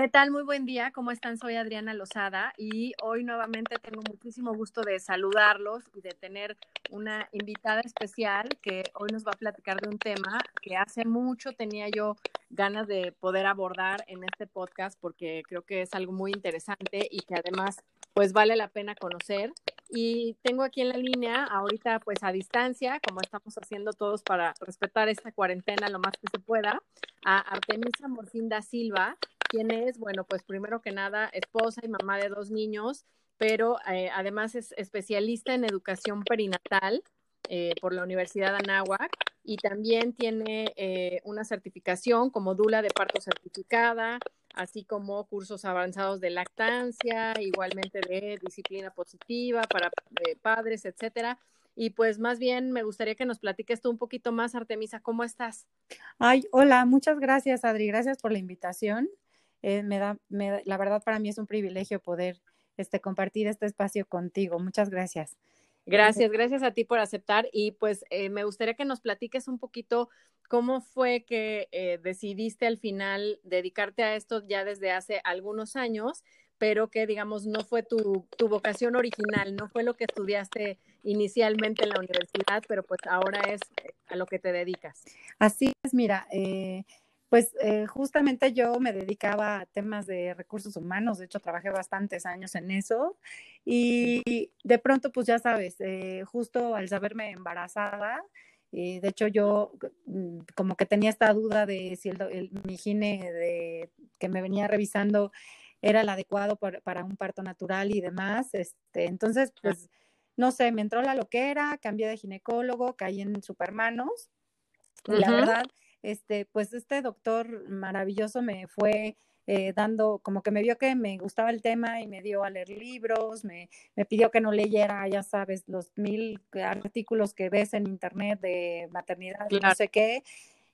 ¿Qué tal? Muy buen día. ¿Cómo están? Soy Adriana Lozada y hoy nuevamente tengo muchísimo gusto de saludarlos y de tener una invitada especial que hoy nos va a platicar de un tema que hace mucho tenía yo ganas de poder abordar en este podcast porque creo que es algo muy interesante y que además pues vale la pena conocer. Y tengo aquí en la línea, ahorita pues a distancia, como estamos haciendo todos para respetar esta cuarentena lo más que se pueda, a Artemisa Morcinda Silva, quien es, bueno, pues primero que nada, esposa y mamá de dos niños, pero eh, además es especialista en educación perinatal eh, por la Universidad de Anáhuac y también tiene eh, una certificación como Dula de parto certificada, así como cursos avanzados de lactancia, igualmente de disciplina positiva para padres, etcétera. Y pues más bien me gustaría que nos platiques tú un poquito más, Artemisa, ¿cómo estás? Ay, hola, muchas gracias, Adri, gracias por la invitación. Eh, me da, me, la verdad para mí es un privilegio poder este, compartir este espacio contigo. Muchas gracias. Gracias, gracias a ti por aceptar y pues eh, me gustaría que nos platiques un poquito cómo fue que eh, decidiste al final dedicarte a esto ya desde hace algunos años, pero que digamos no fue tu, tu vocación original, no fue lo que estudiaste inicialmente en la universidad, pero pues ahora es a lo que te dedicas. Así es, mira, eh, pues eh, justamente yo me dedicaba a temas de recursos humanos, de hecho trabajé bastantes años en eso y de pronto pues ya sabes, eh, justo al saberme embarazada, eh, de hecho yo mm, como que tenía esta duda de si el, mi gine de, que me venía revisando era el adecuado para un parto natural y demás, este, entonces pues no sé, me entró la loquera, cambié de ginecólogo, caí en Supermanos y la verdad este, pues este doctor maravilloso me fue eh, dando, como que me vio que me gustaba el tema y me dio a leer libros, me, me pidió que no leyera, ya sabes, los mil artículos que ves en internet de maternidad y no sé qué.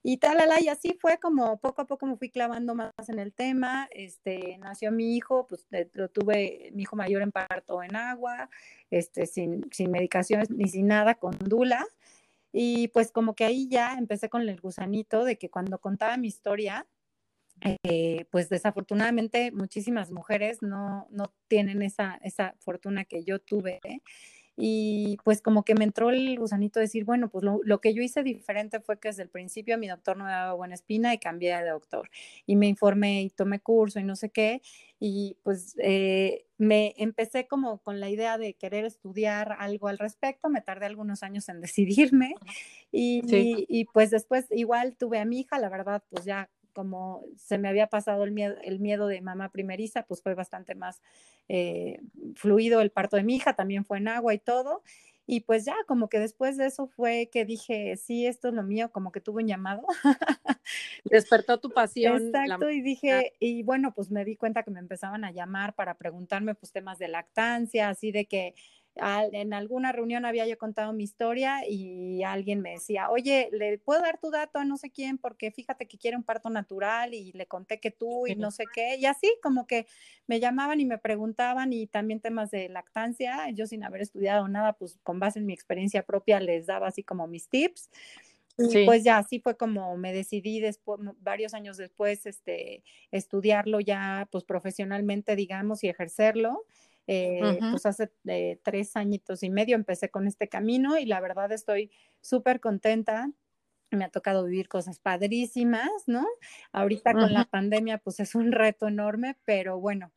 Y tal, y así fue como poco a poco me fui clavando más en el tema. Este, nació mi hijo, pues eh, lo tuve, mi hijo mayor en parto en agua, este, sin, sin medicaciones ni sin nada, con Dula. Y pues como que ahí ya empecé con el gusanito de que cuando contaba mi historia, eh, pues desafortunadamente muchísimas mujeres no, no tienen esa, esa fortuna que yo tuve. Y pues como que me entró el gusanito de decir, bueno, pues lo, lo, que yo hice diferente fue que desde el principio mi doctor no me daba buena espina y cambié de doctor. Y me informé y tomé curso y no sé qué. Y pues eh, me empecé como con la idea de querer estudiar algo al respecto. Me tardé algunos años en decidirme. Y, y, y pues después igual tuve a mi hija, la verdad, pues ya como se me había pasado el miedo, el miedo de mamá primeriza, pues fue bastante más eh, fluido el parto de mi hija, también fue en agua y todo. Y pues ya, como que después de eso fue que dije, sí, esto es lo mío, como que tuve un llamado. Despertó tu pasión. Exacto, y dije, y bueno, pues me di cuenta que me empezaban a llamar para preguntarme pues temas de lactancia, así de que en alguna reunión había yo contado mi historia y alguien me decía, oye, ¿le puedo dar tu dato a no sé quién? Porque fíjate que quiere un parto natural y le conté que tú y no sé qué. Y así como que me llamaban y me preguntaban y también temas de lactancia. Yo sin haber estudiado nada, pues con base en mi experiencia propia les daba así como mis tips. Y pues ya así fue como me decidí después, varios años después, este, estudiarlo ya pues profesionalmente, digamos, y ejercerlo. Eh, pues hace eh, tres añitos y medio empecé con este camino y la verdad estoy súper contenta. Me ha tocado vivir cosas padrísimas, ¿no? Ahorita con la pandemia pues es un reto enorme, pero bueno,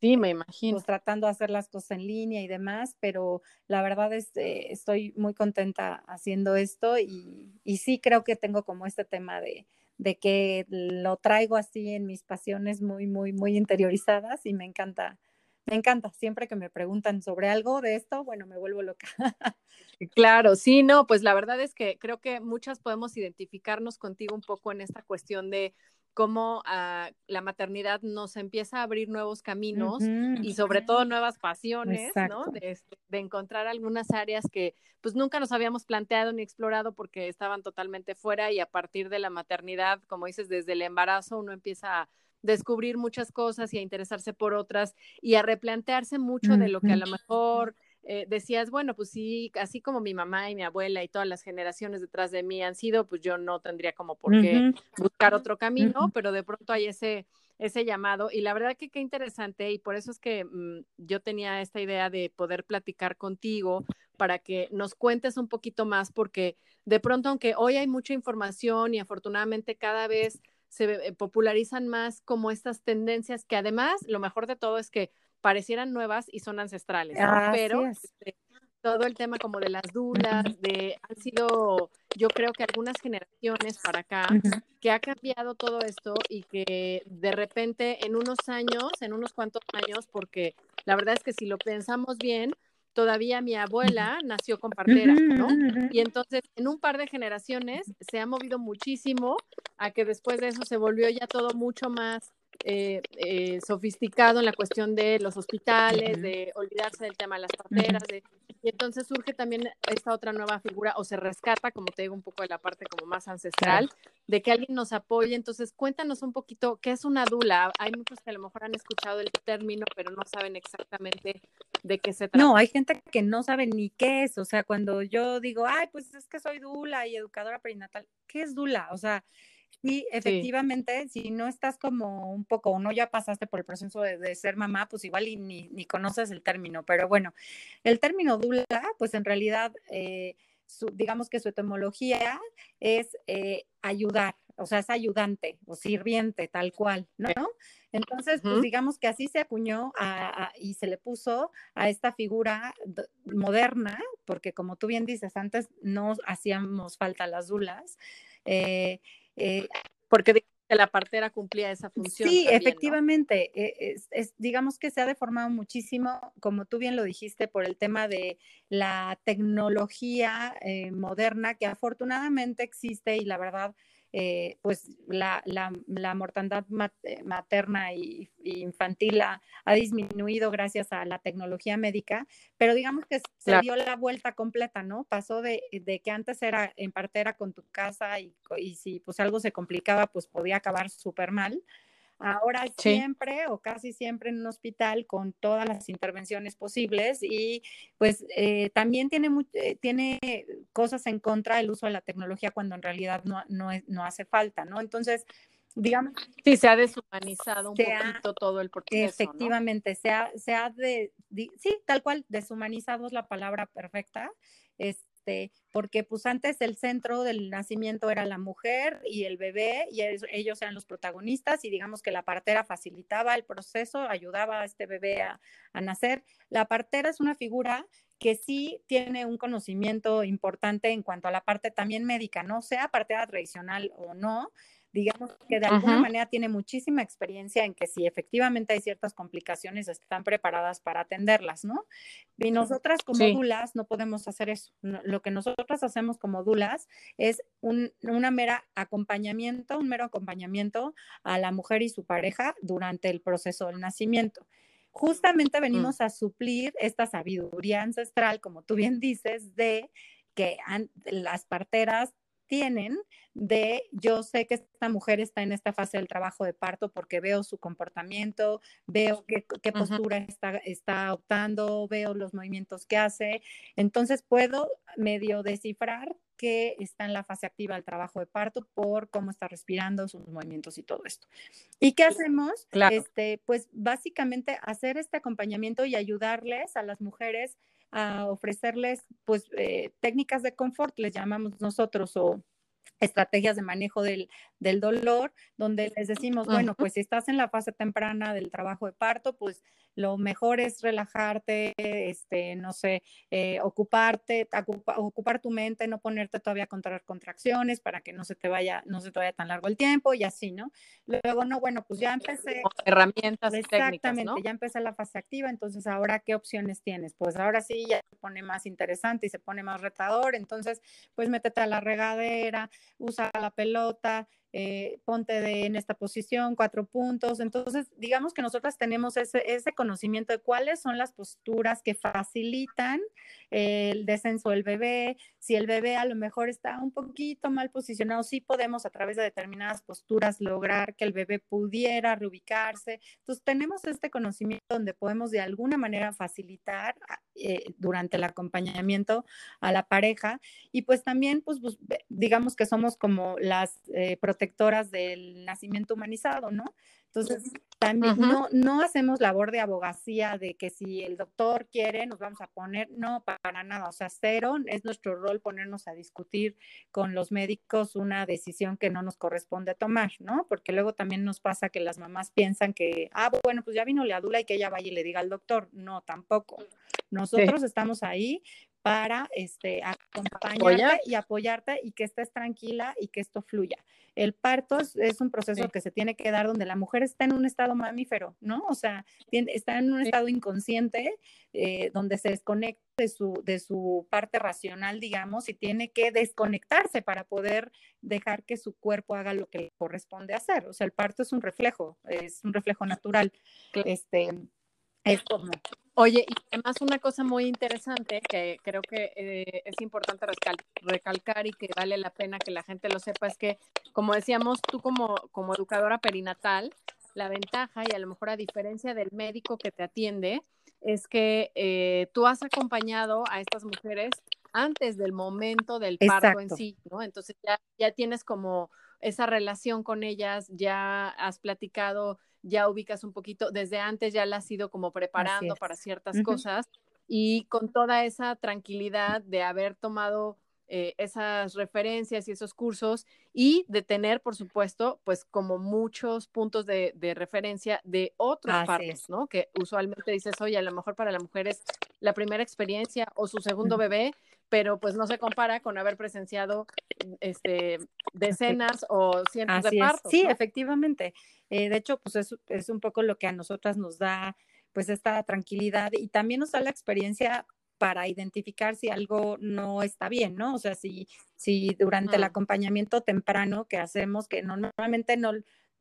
sí, me imagino. Pues tratando de hacer las cosas en línea y demás, pero la verdad es, eh, estoy muy contenta haciendo esto y, y, sí creo que tengo como este tema de, de que lo traigo así en mis pasiones muy, muy, muy interiorizadas y me encanta me encanta. Siempre que me preguntan sobre algo de esto, bueno, me vuelvo loca. Claro, sí, no, pues la verdad es que creo que muchas podemos identificarnos contigo un poco en esta cuestión de cómo uh, la maternidad nos empieza a abrir nuevos caminos uh -huh. y sobre todo nuevas pasiones, Exacto. ¿no? De, este, de, encontrar algunas áreas que pues nunca nos habíamos planteado ni explorado porque estaban totalmente fuera y a partir de la maternidad, como dices, desde el embarazo uno empieza a descubrir muchas cosas y a interesarse por otras y a replantearse mucho de lo que a lo mejor eh, decías, bueno, pues sí, así como mi mamá y mi abuela y todas las generaciones detrás de mí han sido, pues yo no tendría como por qué uh -huh. buscar otro camino, uh -huh. pero de pronto hay ese, ese llamado y la verdad que qué interesante y por eso es que mmm, yo tenía esta idea de poder platicar contigo para que nos cuentes un poquito más porque de pronto aunque hoy hay mucha información y afortunadamente cada vez se eh, popularizan más como estas tendencias que además lo mejor de todo es que parecieran nuevas y son ancestrales, ¿no? Pero este, todo el tema como de las dudas, de han sido, yo creo que algunas generaciones para acá, que ha cambiado todo esto y que de repente en unos años, en unos cuantos años, porque la verdad es que si lo pensamos bien, todavía mi abuela nació con partera, ¿no? Y entonces en un par de generaciones se ha movido muchísimo a que después de eso se volvió ya todo mucho más eh, eh, sofisticado en la cuestión de los hospitales, de olvidarse del tema de las parteras, de, y entonces surge también esta otra nueva figura, o se rescata, como te digo, un poco de la parte como más ancestral, de que alguien nos apoye. Entonces, cuéntanos un poquito qué es una dula. Hay muchos que a lo mejor han escuchado el término, pero no saben exactamente de qué se trata. No, hay gente que no sabe ni qué es. O sea, cuando yo digo, ay, pues es que soy dula y educadora perinatal, ¿qué es dula? O sea, Sí, efectivamente, sí. si no estás como un poco, o no ya pasaste por el proceso de, de ser mamá, pues igual y ni, ni, conoces el término, pero bueno, el término dula, pues en realidad, eh, su, digamos que su etimología es eh, ayudar, o sea, es ayudante o sirviente, tal cual, ¿no? Entonces, pues digamos que así se acuñó a, a, y se le puso a esta figura moderna, porque como tú bien dices, antes no hacíamos falta las dulas. Eh, eh, porque la partera cumplía esa función. Sí, también, efectivamente. ¿no? Es, es, digamos que se ha deformado muchísimo, como tú bien lo dijiste, por el tema de la tecnología eh, moderna que afortunadamente existe y la verdad eh, pues la, la, la mortandad eh, materna y, y infantil ha, ha, disminuido gracias a la tecnología médica, pero digamos que se claro. dio la vuelta completa, ¿no? Pasó de, de, que antes era en partera con tu casa y, y si pues algo se complicaba, pues podía acabar súper mal Ahora sí. siempre o casi siempre en un hospital con todas las intervenciones posibles y pues eh, también tiene, eh, tiene cosas en contra del uso de la tecnología cuando en realidad no, no, es, no hace falta, ¿no? Entonces, digamos. Sí, se ha deshumanizado un poquito todo el proceso. Efectivamente, ¿no? se ha, se ha de, de, sí, tal cual, deshumanizado es la palabra perfecta. Es, este, porque pues antes el centro del nacimiento era la mujer y el bebé y ellos eran los protagonistas y digamos que la partera facilitaba el proceso, ayudaba a este bebé a, a nacer. La partera es una figura que sí tiene un conocimiento importante en cuanto a la parte también médica, no sea partera tradicional o no, digamos que de alguna manera tiene muchísima experiencia en que si efectivamente hay ciertas complicaciones, están preparadas para atenderlas, ¿no? Y nosotras como sí. dulas no podemos hacer eso. Lo que nosotras hacemos como dulas es un, una mera acompañamiento, un mero acompañamiento a la mujer y su pareja durante el proceso del nacimiento justamente venimos mm. a suplir esta sabiduría ancestral, como tú bien dices, de que las parteras tienen de yo sé que esta mujer está en esta fase del trabajo de parto porque veo su comportamiento, veo qué, qué postura uh -huh. está, está optando, veo los movimientos que hace, entonces puedo medio descifrar que está en la fase activa del trabajo de parto por cómo está respirando, sus movimientos y todo esto. ¿Y qué hacemos? Claro. Este, pues básicamente hacer este acompañamiento y ayudarles a las mujeres a ofrecerles pues eh, técnicas de confort, les llamamos nosotros, o estrategias de manejo del, del, dolor, donde les decimos, bueno, pues si estás en la fase temprana del trabajo de parto, pues lo mejor es relajarte, este, no sé, eh, ocuparte, ocupar tu mente, no ponerte todavía contra contracciones para que no se te vaya, no se te vaya tan largo el tiempo y así, ¿no? Luego, no, bueno, pues ya empecé. Herramientas Exactamente, técnicas, ¿no? ya empecé la fase activa, entonces ahora, ¿qué opciones tienes? Pues ahora sí ya se pone más interesante y se pone más retador, entonces, pues métete a la regadera, usa la pelota, eh, ponte de, en esta posición, cuatro puntos. Entonces, digamos que nosotras tenemos ese, ese conocimiento de cuáles son las posturas que facilitan el descenso del bebé. Si el bebé a lo mejor está un poquito mal posicionado, sí podemos a través de determinadas posturas lograr que el bebé pudiera reubicarse. Entonces, tenemos este conocimiento donde podemos de alguna manera facilitar eh, durante el acompañamiento a la pareja y pues también, pues, pues digamos que somos como las eh, protectoras del nacimiento humanizado, ¿no? Entonces, también no, no hacemos labor de abogacía de que si el doctor quiere, nos vamos a poner, no, para nada, o sea, cero, es nuestro rol ponernos a discutir con los médicos una decisión que no nos corresponde tomar, ¿no? Porque luego también nos pasa que las mamás piensan que, ah, bueno, pues ya vino la dula y que ella vaya y le diga al doctor, no, tampoco. Nosotros estamos ahí para este, acompañarte y apoyarte y que estés tranquila y que esto fluya. El parto es, un proceso que se tiene que dar donde la mujer está en un estado mamífero, ¿no? O sea, está en un estado inconsciente eh, donde se desconecta de su, de su parte racional, digamos, y tiene que desconectarse para poder dejar que su cuerpo haga lo que le corresponde hacer. O sea, el parto es un reflejo, es un reflejo natural. Este, es como Oye, y además una cosa muy interesante que creo que eh, es importante recalcar y que vale la pena que la gente lo sepa es que, como decíamos, tú como, como educadora perinatal, la ventaja y a lo mejor a diferencia del médico que te atiende, es que eh, tú has acompañado a estas mujeres antes del momento del parto en sí, ¿no? Entonces ya, ya tienes como esa relación con ellas, ya has platicado ya ubicas un poquito, desde antes ya la has ido como preparando para ciertas cosas y con toda esa tranquilidad de haber tomado eh, esas referencias y esos cursos y de tener, por supuesto, pues como muchos puntos de, referencia de otros partos, ¿no? Que usualmente dices, oye, a lo mejor para la mujer es la primera experiencia o su segundo bebé, pero pues no se compara con haber presenciado este, decenas o cientos de partos. Sí, efectivamente. Eh, de hecho, pues es, es un poco lo que a nosotras nos da pues esta tranquilidad y también nos da la experiencia para identificar si algo no está bien, ¿no? O sea, si, si durante el acompañamiento temprano que hacemos, que normalmente no,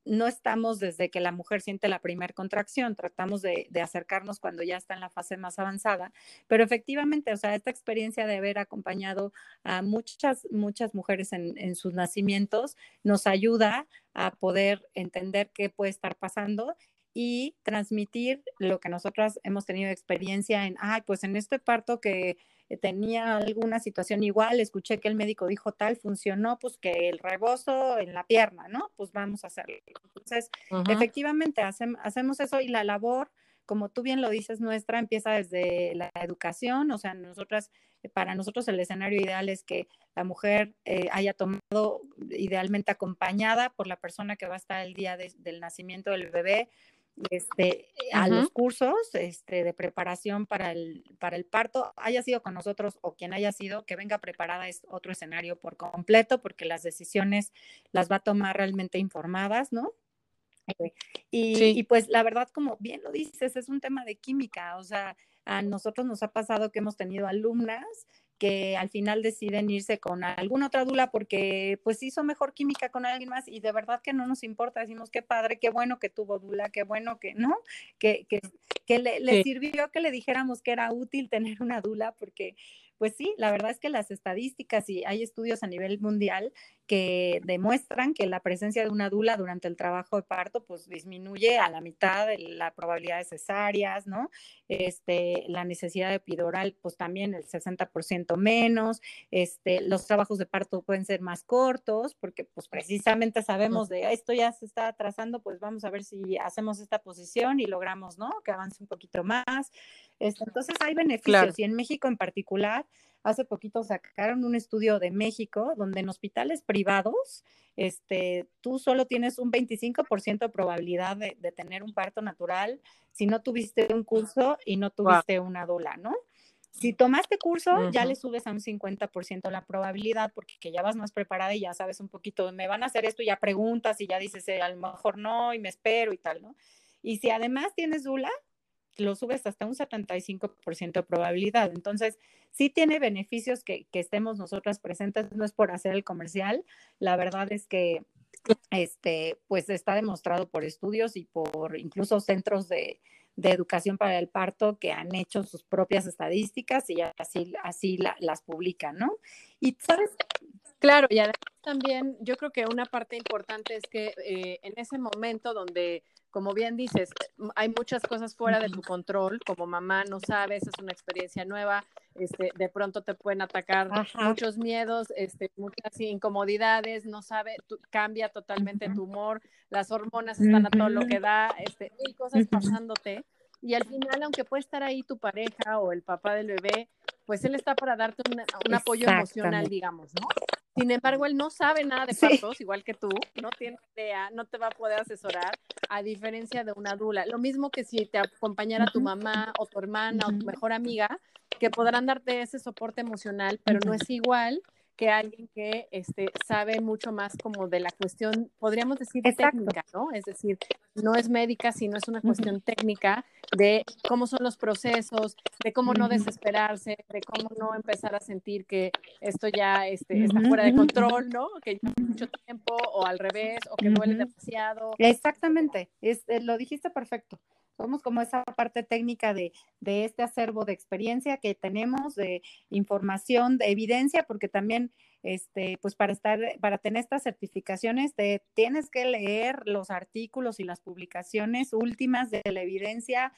no estamos desde que la mujer siente la primera contracción, tratamos de, acercarnos cuando ya está en la fase más avanzada, pero efectivamente, o sea, esta experiencia de haber acompañado a muchas, muchas mujeres en, en sus nacimientos nos ayuda a poder entender qué puede estar pasando y transmitir lo que nosotras hemos tenido experiencia en, ay, pues en este parto que tenía alguna situación igual, escuché que el médico dijo tal, funcionó, pues que el rebozo en la pierna, ¿no? Pues vamos a hacerlo. Entonces, efectivamente, hacemos eso y la labor, como tú bien lo dices, nuestra empieza desde la educación, o sea, nosotras, eh, para nosotros el escenario ideal es que la mujer eh, haya tomado idealmente acompañada por la persona que va a estar el día del nacimiento del bebé, este, a los cursos este, de preparación para el, para el parto, haya sido con nosotros o quien haya sido, que venga preparada es otro escenario por completo, porque las decisiones las va a tomar realmente informadas, ¿no? Eh, y, y, pues la verdad, como bien lo dices, es un tema de química, o sea, a nosotros nos ha pasado que hemos tenido alumnas que al final deciden irse con alguna otra dula porque pues hizo mejor química con alguien más y de verdad que no nos importa, decimos qué padre, qué bueno que tuvo dula, qué bueno que, ¿no? Que, que, que le, le sirvió que le dijéramos que era útil tener una dula porque pues sí, la verdad es que las estadísticas y hay estudios a nivel mundial que demuestran que la presencia de una dula durante el trabajo de parto pues disminuye a la mitad de la probabilidad de cesáreas, ¿no? Este, la necesidad de epidural pues también el 60% menos, este, los trabajos de parto pueden ser más cortos porque pues precisamente sabemos de esto ya se está atrasando, pues vamos a ver si hacemos esta posición y logramos, ¿no? Que avance un poquito más. Este, entonces hay beneficios y en México en particular, hace poquito sacaron un estudio de México donde en hospitales privados, este, tú solo tienes un 25% de probabilidad de, tener un parto natural si no tuviste un curso y no tuviste una dula, ¿no? Si tomaste curso, ya le subes a un 50% la probabilidad porque que ya vas más preparada y ya sabes un poquito, me van a hacer esto y ya preguntas y ya dices, eh, a lo mejor no y me espero y tal, ¿no? Y si además tienes Dula, lo subes hasta un 75% de probabilidad. Entonces, sí tiene beneficios que, estemos nosotras presentes, no es por hacer el comercial, la verdad es que este, pues está demostrado por estudios y por incluso centros de, de educación para el parto que han hecho sus propias estadísticas y así, así las publican, ¿no? Y sabes, Claro, y además también yo creo que una parte importante es que eh, en ese momento donde, como bien dices, hay muchas cosas fuera de tu control, como mamá no sabes, es una experiencia nueva, este, de pronto te pueden atacar muchos miedos, este, muchas incomodidades, no sabe, cambia totalmente tu humor, las hormonas están a todo lo que da, este, mil cosas pasándote. Y al final, aunque puede estar ahí tu pareja o el papá del bebé, pues él está para darte un apoyo emocional, digamos, ¿no? Sin embargo, él no sabe nada de partos, igual que tú, no tiene idea, no te va a poder asesorar, a diferencia de una dula. Lo mismo que si te acompañara tu mamá o tu hermana o tu mejor amiga, que podrán darte ese soporte emocional, pero no es igual que alguien que este, sabe mucho más como de la cuestión, podríamos decir técnica, ¿no? Es decir, no es médica, sino es una cuestión técnica de cómo son los procesos, de cómo no desesperarse, de cómo no empezar a sentir que esto ya este, está fuera de control, ¿no? Que lleva mucho tiempo o al revés, o que duele demasiado. Exactamente, es, eh, lo dijiste perfecto. Somos como esa parte técnica de, de, este acervo de experiencia que tenemos, de información, de evidencia, porque también, este, pues para estar, para tener estas certificaciones, te tienes que leer los artículos y las publicaciones últimas de la evidencia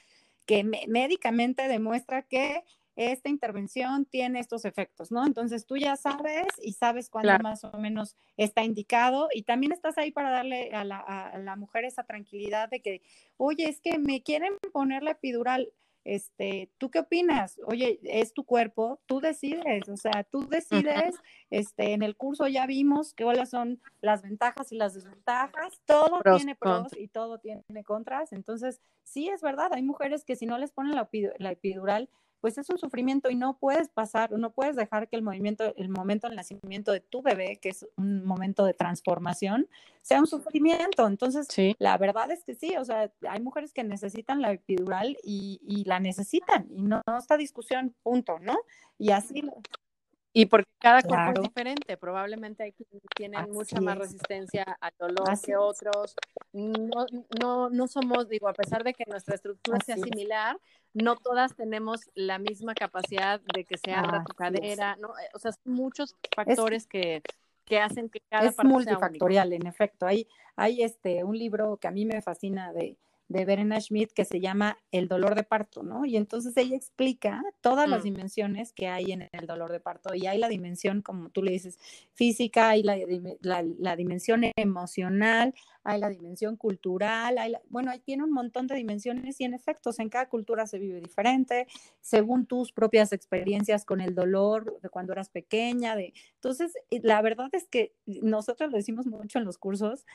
que médicamente demuestra que esta intervención tiene estos efectos, ¿no? Entonces tú ya sabes y sabes cuándo más o menos está indicado y también estás ahí para darle a la, a la, mujer esa tranquilidad de que, oye, es que me quieren poner la epidural. Este, ¿tú qué opinas? Oye, es tu cuerpo, tú decides, o sea, tú decides, este, en el curso ya vimos cuáles son las ventajas y las desventajas, todo tiene pros y todo tiene contras, entonces, sí es verdad, hay mujeres que si no les ponen la, la epidural, pues es un sufrimiento y no puedes pasar, no puedes dejar que el movimiento, el momento del nacimiento de tu bebé, que es un momento de transformación, sea un sufrimiento. Entonces, la verdad es que sí, o sea, hay mujeres que necesitan la epidural y, y la necesitan y no, no está discusión, punto, ¿no? Y así y porque cada cuerpo es diferente, probablemente hay quienes tienen mucha más resistencia al dolor que otros. No, no, no somos, digo, a pesar de que nuestra estructura sea similar, no todas tenemos la misma capacidad de que se abra tu cadera, ¿no? Eh, o sea, son muchos factores que, que hacen que cada es multifactorial, en efecto. Hay, hay este, un libro que a mí me fascina de de Verena Schmidt que se llama El dolor de parto, ¿no? Y entonces ella explica todas las mm. dimensiones que hay en el dolor de parto y hay la dimensión, como tú le dices, física, hay la, la, dimensión emocional, hay la dimensión cultural, hay bueno, tiene un montón de dimensiones y en efectos en cada cultura se vive diferente, según tus propias experiencias con el dolor de cuando eras pequeña, de entonces la verdad es que nosotros lo decimos mucho en los cursos,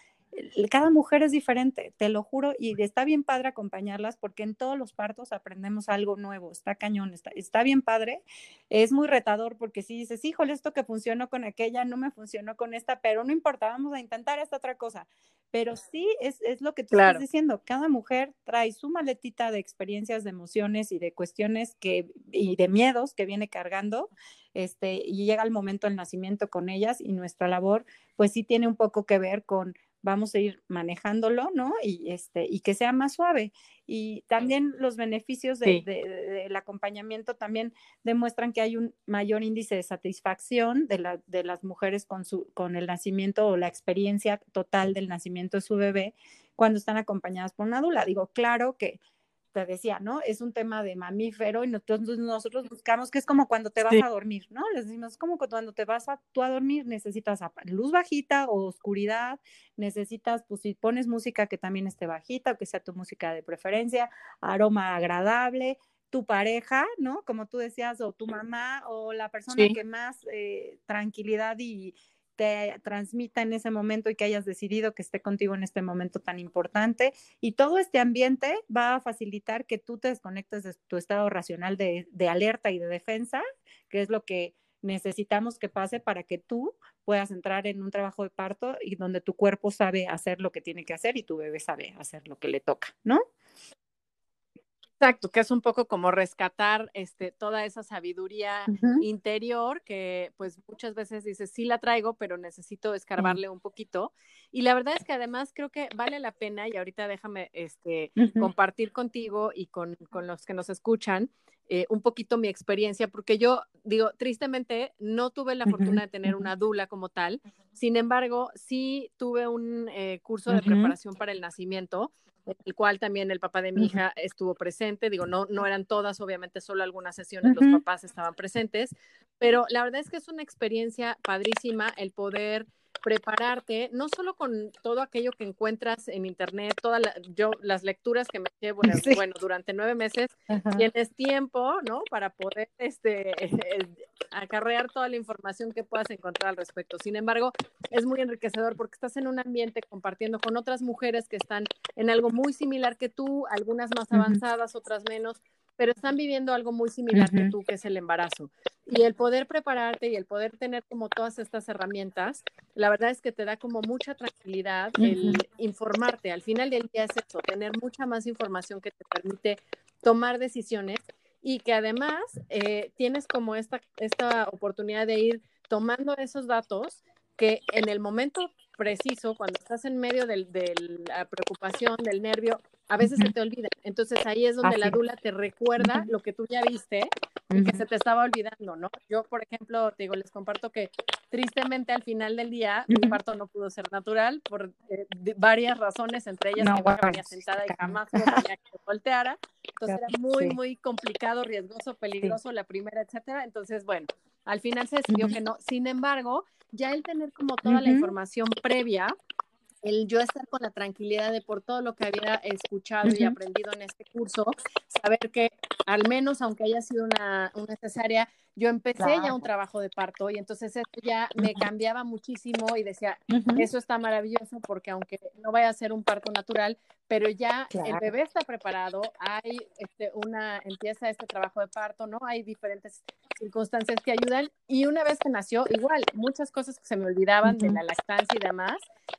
cada mujer es diferente, te lo juro, y está bien padre acompañarlas porque en todos los partos aprendemos algo nuevo, está cañón, está, está bien padre, es muy retador porque si dices, híjole, esto que funcionó con aquella no me funcionó con esta, pero no importa, vamos a intentar esta otra cosa, pero sí es, es lo que tú estás diciendo, cada mujer trae su maletita de experiencias, de emociones y de cuestiones que, y de miedos que viene cargando, este, y llega el momento del nacimiento con ellas y nuestra labor, pues sí tiene un poco que ver con vamos a ir manejándolo, ¿no? Y, este, y que sea más suave. Y también los beneficios del acompañamiento también demuestran que hay un mayor índice de satisfacción de, la, de las mujeres con, su, con el nacimiento o la experiencia total del nacimiento de su bebé cuando están acompañadas por una dula. Digo, claro que te decía, ¿no? Es un tema de mamífero y nosotros, nosotros buscamos que es como cuando te vas a dormir, ¿no? Les decimos, como cuando te vas a, tú a dormir, necesitas luz bajita o oscuridad, necesitas, pues si pones música que también esté bajita o que sea tu música de preferencia, aroma agradable, tu pareja, ¿no? Como tú decías, o tu mamá, o la persona que más eh, tranquilidad y te transmita en ese momento y que hayas decidido que esté contigo en este momento tan importante. Y todo este ambiente va a facilitar que tú te desconectes de tu estado racional de, de alerta y de defensa, que es lo que necesitamos que pase para que tú puedas entrar en un trabajo de parto y donde tu cuerpo sabe hacer lo que tiene que hacer y tu bebé sabe hacer lo que le toca, ¿no? Exacto, que es un poco como rescatar este, toda esa sabiduría interior que pues muchas veces dices, sí la traigo, pero necesito escarbarle un poquito. Y la verdad es que además creo que vale la pena, y ahorita déjame este, compartir contigo y con, con, los que nos escuchan eh, un poquito mi experiencia, porque yo digo, tristemente no tuve la fortuna de tener una dula como tal, sin embargo, sí tuve un eh, curso de preparación para el nacimiento el cual también el papá de mi hija estuvo presente. Digo, no, no eran todas, obviamente solo algunas sesiones los papás estaban presentes, pero la verdad es que es una experiencia padrísima el poder prepararte, no solo con todo aquello que encuentras en internet, todas yo las lecturas que me llevo, bueno, durante nueve meses, tienes tiempo, ¿no? Para poder este, acarrear toda la información que puedas encontrar al respecto. Sin embargo, es muy enriquecedor porque estás en un ambiente compartiendo con otras mujeres que están en algo muy similar que tú, algunas más avanzadas, otras menos, pero están viviendo algo muy similar que tú, que es el embarazo. Y el poder prepararte y el poder tener como todas estas herramientas, la verdad es que te da como mucha tranquilidad el informarte. Al final del día es eso, tener mucha más información que te permite tomar decisiones y que además eh, tienes como esta, esta oportunidad de ir tomando esos datos que en el momento preciso, cuando estás en medio de la preocupación, del nervio, a veces se te olvida. Entonces ahí es donde la dula te recuerda lo que tú ya viste y que se te estaba olvidando, ¿no? Yo, por ejemplo, te digo, les comparto que tristemente al final del día mi parto no pudo ser natural por eh, varias razones, entre ellas que me venía sentada y jamás me que volteara. Entonces era muy, muy complicado, riesgoso, peligroso la primera, etcétera. Entonces, bueno, al final se decidió que no. Sin embargo, ya el tener como toda la información previa, el yo estar con la tranquilidad de por todo lo que había escuchado y aprendido en este curso, saber que al menos aunque haya sido una, una cesárea, yo empecé ya un trabajo de parto y entonces eso ya me cambiaba muchísimo y decía, eso está maravilloso porque aunque no vaya a ser un parto natural, pero ya el bebé está preparado, hay este, una, empieza este trabajo de parto, ¿no? Hay diferentes circunstancias que ayudan. Y una vez que nació, igual, muchas cosas que se me olvidaban de la lactancia y demás,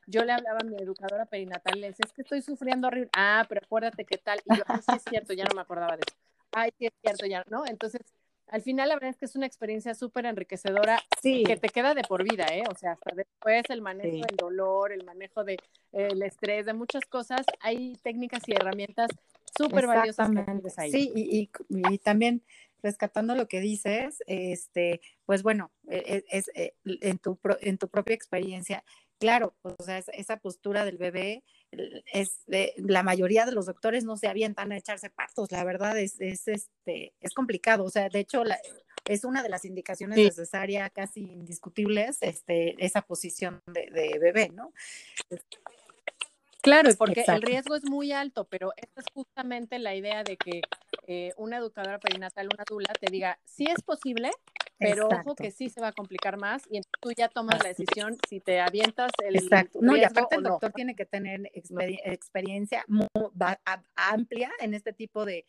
yo le hablaba a mi educadora perinatal, le decía, es que estoy sufriendo horrible, ah, pero acuérdate qué tal, y yo, sí es cierto, ya no me acordaba de eso, ay, sí es cierto, ya, ¿no? Entonces, al final la verdad es que es una experiencia súper enriquecedora que te queda de por vida, ¿eh? O sea, hasta después el manejo del dolor, el manejo del de, el estrés, de muchas cosas, hay técnicas y herramientas súper valiosas que ahí. Sí, y, y, también rescatando lo que dices, este, pues bueno, e, e, es, eh, en, tu, en tu propia experiencia, claro, o sea, esa postura del bebé es la mayoría de los doctores no se avientan a echarse partos, la verdad es, es, este, es complicado, o sea, de hecho es una de las indicaciones necesarias casi indiscutibles, este, esa posición de, bebé, ¿no? Claro, porque el riesgo es muy alto, pero esta es justamente la idea de que eh, una educadora perinatal, una dula, te diga, si es posible, pero ojo que sí se va a complicar más y tú ya tomas la decisión si te avientas el Exacto. No, y aparte el doctor tiene que tener experiencia muy amplia en este tipo de,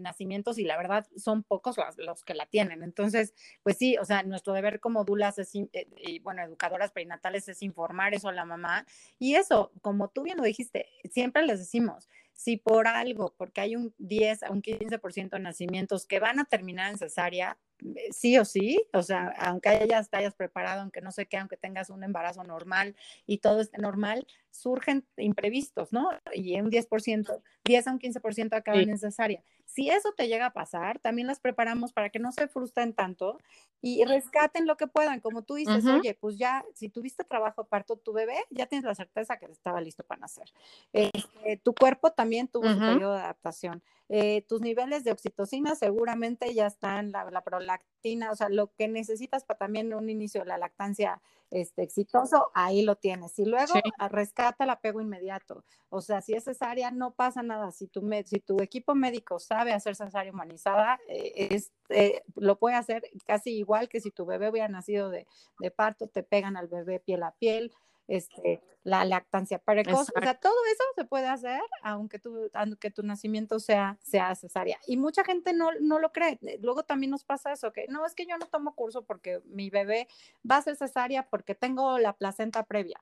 nacimientos y la verdad son pocos los, que la tienen. Entonces, pues sí, o sea, nuestro deber como dulas es, eh, y bueno, educadoras perinatales es informar eso a la mamá y eso, como tú bien lo dijiste, siempre les decimos, si por algo, porque hay un 10 a un 15% de nacimientos que van a terminar en cesárea, eh, sí o sí, o sea, aunque hayas, te hayas preparado, aunque no sé qué, aunque tengas un embarazo normal y todo esté normal, surgen imprevistos, ¿no? Y un 10%, 10 a un 15% acaban en cesárea. Si eso te llega a pasar, también las preparamos para que no se frustren tanto y rescaten lo que puedan. Como tú dices, oye, pues ya, si tuviste trabajo parto tu bebé, ya tienes la certeza que estaba listo para nacer. Este, tu cuerpo también tuvo su periodo de adaptación. eh, tus niveles de oxitocina seguramente ya están, la, la, prolactina, o sea, lo que necesitas para también un inicio de la lactancia este, exitoso, ahí lo tienes. Y luego rescata el apego inmediato. O sea, si es cesárea, no pasa nada. Si tu, si tu equipo médico sabe hacer cesárea humanizada, eh, es, eh, lo puede hacer casi igual que si tu bebé hubiera nacido de, de parto, te pegan al bebé piel a piel este, la lactancia precoz, o sea, todo eso se puede hacer aunque tu, aunque tu nacimiento sea, sea cesárea. Y mucha gente no, no lo cree. Luego también nos pasa eso, que no, es que yo no tomo curso porque mi bebé va a ser cesárea porque tengo la placenta previa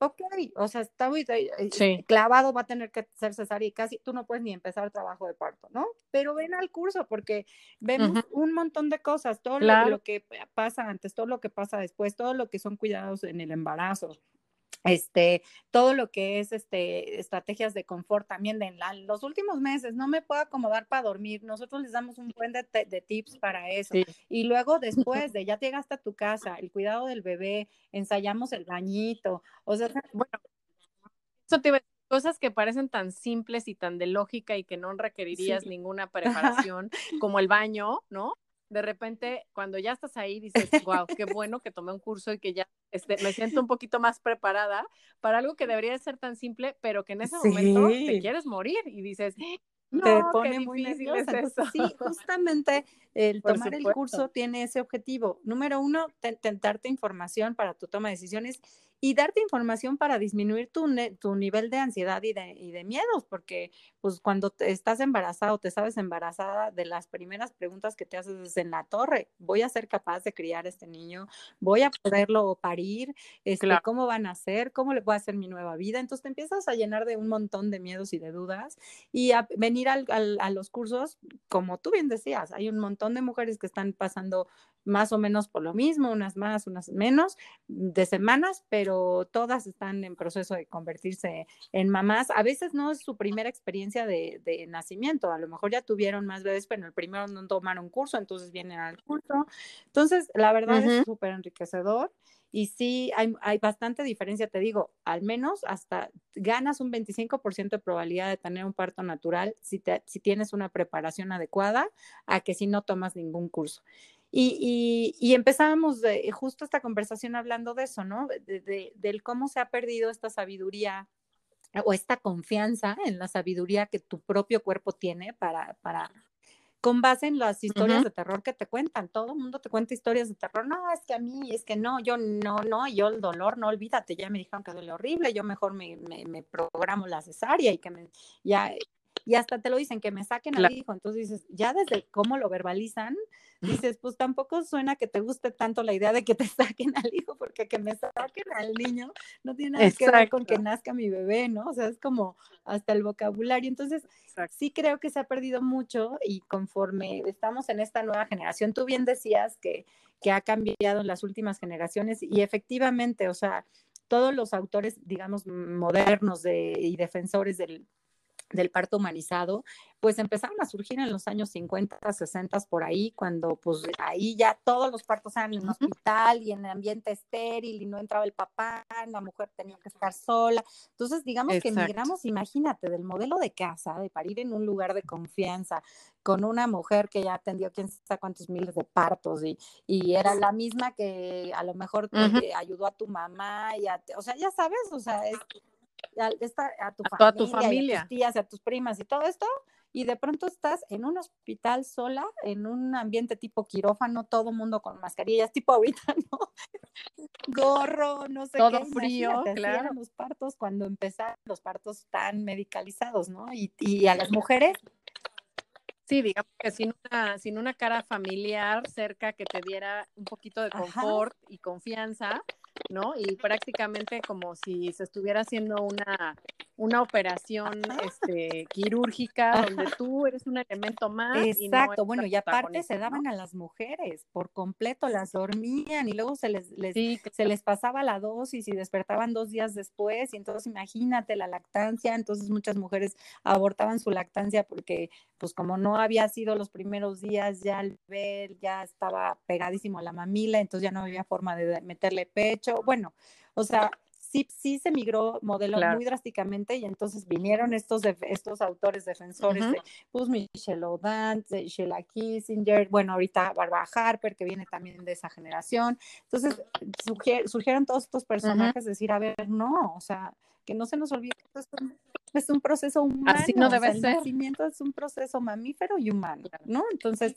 ok, o sea, está muy eh, clavado, va a tener que ser cesárea y casi tú no puedes ni empezar el trabajo de parto, ¿no? Pero ven al curso porque vemos un montón de cosas, todo lo, que pasa antes, todo lo que pasa después, todo lo que son cuidados en el embarazo, este, todo lo que es este, estrategias de confort también de los últimos meses, no me puedo acomodar para dormir, nosotros les damos un buen de, tips para eso. Y luego después de ya llegaste a tu casa, el cuidado del bebé, ensayamos el bañito, o sea, bueno, eso te cosas que parecen tan simples y tan de lógica y que no requerirías ninguna preparación, como el baño, ¿no? De repente, cuando ya estás ahí, dices, wow, qué bueno que tomé un curso y que ya este, me siento un poquito más preparada para algo que debería ser tan simple, pero que en ese momento te quieres morir y dices, no, te pone muy nerviosa. Sí, justamente el tomar el curso tiene ese objetivo. Número uno, darte información para tu toma de decisiones y darte información para disminuir tu, tu nivel de ansiedad y de, y de, miedos, porque pues cuando te estás embarazado, te sabes embarazada, de las primeras preguntas que te haces es en la torre, ¿voy a ser capaz de criar a este niño? ¿Voy a poderlo parir? Este, ¿Cómo van a ser? ¿Cómo le voy a hacer mi nueva vida? Entonces te empiezas a llenar de un montón de miedos y de dudas y a venir al, al, a los cursos, como tú bien decías, hay un montón de mujeres que están pasando más o menos por lo mismo, unas más, unas menos, de semanas, pero todas están en proceso de convertirse en mamás. A veces no es su primera experiencia de, nacimiento, a lo mejor ya tuvieron más bebés, pero el primero no tomaron curso, entonces vienen al curso. Entonces, la verdad es súper enriquecedor. Y sí, hay, hay, bastante diferencia, te digo, al menos hasta ganas un 25% de probabilidad de tener un parto natural si, te, si tienes una preparación adecuada a que si no tomas ningún curso. Y, y, empezábamos de, justo esta conversación hablando de eso, ¿no? De, del cómo se ha perdido esta sabiduría o esta confianza en la sabiduría que tu propio cuerpo tiene para, para con base en las historias de terror que te cuentan. Todo el mundo te cuenta historias de terror. No, es que a mí, es que no, yo no, no, yo el dolor, no olvídate, ya me dijeron que duele horrible, yo mejor me, me, me programo la cesárea y que me, ya, y hasta te lo dicen, que me saquen al hijo. Entonces dices, ya desde cómo lo verbalizan, dices, pues tampoco suena que te guste tanto la idea de que te saquen al hijo, porque que me saquen al niño no tiene nada que ver con que nazca mi bebé, ¿no? O sea, es como hasta el vocabulario. Entonces, sí creo que se ha perdido mucho y conforme estamos en esta nueva generación, tú bien decías que, que ha cambiado en las últimas generaciones y efectivamente, o sea, todos los autores, digamos, modernos de, y defensores del, del parto humanizado, pues empezaron a surgir en los años 50, 60 por ahí, cuando pues ahí ya todos los partos eran en hospital y en ambiente estéril y no entraba el papá, la mujer tenía que estar sola. Entonces, digamos que migramos, imagínate, del modelo de casa, de parir en un lugar de confianza, con una mujer que ya atendió quién sabe cuántos miles de partos y, y era la misma que a lo mejor ayudó a tu mamá y a, o sea, ya sabes, o sea, es a, tu, familia, tu familia, a tus tías, a tus primas y todo esto, y de pronto estás en un hospital sola, en un ambiente tipo quirófano, todo mundo con mascarillas, tipo ahorita, ¿no? Gorro, no sé todo frío, claro. los partos cuando empezaron los partos tan medicalizados, ¿no? Y, y a las mujeres Sí, digamos que sin una, sin una cara familiar cerca que te diera un poquito de confort y confianza, ¿no? Y prácticamente como si se estuviera haciendo una, una operación este, quirúrgica donde tú eres un elemento más. Exacto, bueno, y aparte se daban a las mujeres por completo, las dormían y luego se les, se les pasaba la dosis y despertaban dos días después y entonces imagínate la lactancia, entonces muchas mujeres abortaban su lactancia porque pues como no había sido los primeros días, ya el ver ya estaba pegadísimo a la mamila, entonces ya no había forma de meterle pecho, bueno, o sea, sí, sí se migró modelo muy drásticamente y entonces vinieron estos, estos autores defensores de pues, Michelle Odan, de Sheila Kissinger, bueno, ahorita Barbara Harper, que viene también de esa generación. Entonces surgieron todos estos personajes, decir, a ver, no, o sea, que no se nos olvide que esto es un proceso humano. Así no debe ser. El nacimiento es un proceso mamífero y humano, ¿no? Entonces,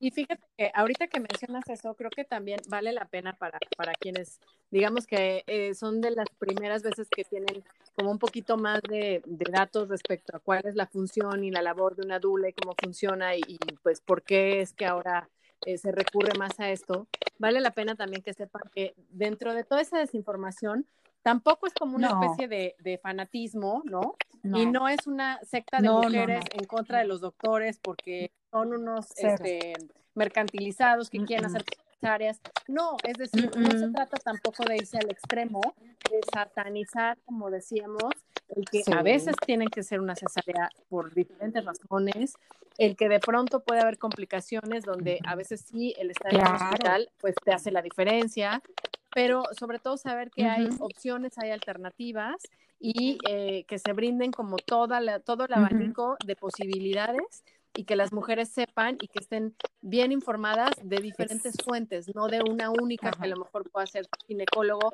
y fíjate que ahorita que mencionas eso, creo que también vale la pena para, para quienes, digamos que eh, son de las primeras veces que tienen como un poquito más de, datos respecto a cuál es la función y la labor de una dula y cómo funciona y, pues por qué es que ahora eh, se recurre más a esto. Vale la pena también que sepan que dentro de toda esa desinformación, tampoco es como una especie de, fanatismo, ¿no? Y no es una secta de mujeres en contra de los doctores porque son unos este, mercantilizados que quieren hacer áreas. No, es decir, no se trata tampoco de irse al extremo, de satanizar, como decíamos, el que a veces tienen que ser una cesárea por diferentes razones, el que de pronto puede haber complicaciones donde a veces sí el estar en el hospital pues te hace la diferencia, pero sobre todo saber que hay opciones, hay alternativas y eh, que se brinden como toda la, todo el abanico de posibilidades y que las mujeres sepan y que estén bien informadas de diferentes fuentes, no de una única que a lo mejor pueda ser ginecólogo.